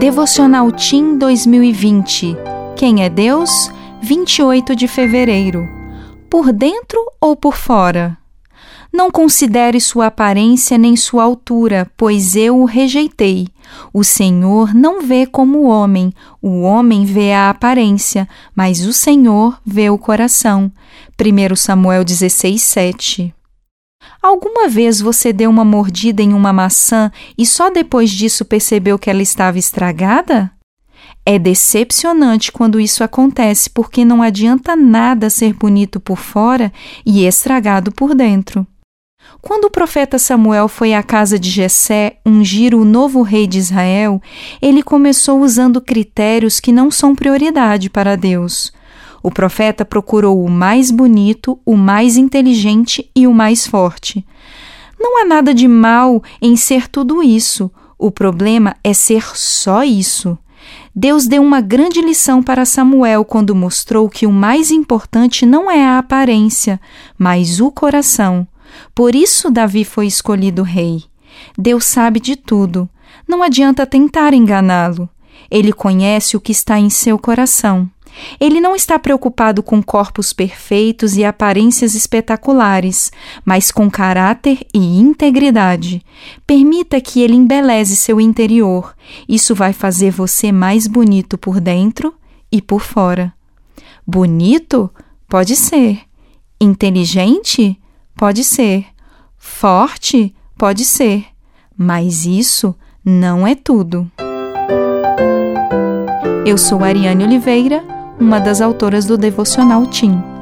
Devocional Tim 2020. Quem é Deus? 28 de fevereiro. Por dentro ou por fora? Não considere sua aparência nem sua altura, pois eu o rejeitei. O Senhor não vê como o homem, o homem vê a aparência, mas o Senhor vê o coração. 1 Samuel 16, 7. Alguma vez você deu uma mordida em uma maçã e só depois disso percebeu que ela estava estragada? É decepcionante quando isso acontece, porque não adianta nada ser bonito por fora e estragado por dentro. Quando o profeta Samuel foi à casa de Jessé ungir o novo rei de Israel, ele começou usando critérios que não são prioridade para Deus. O profeta procurou o mais bonito, o mais inteligente e o mais forte. Não há nada de mal em ser tudo isso. O problema é ser só isso. Deus deu uma grande lição para Samuel quando mostrou que o mais importante não é a aparência, mas o coração. Por isso Davi foi escolhido rei. Deus sabe de tudo. Não adianta tentar enganá-lo. Ele conhece o que está em seu coração. Ele não está preocupado com corpos perfeitos e aparências espetaculares, mas com caráter e integridade. Permita que ele embeleze seu interior. Isso vai fazer você mais bonito por dentro e por fora. Bonito? Pode ser. Inteligente? Pode ser. Forte? Pode ser. Mas isso não é tudo. Eu sou Ariane Oliveira uma das autoras do devocional Tim.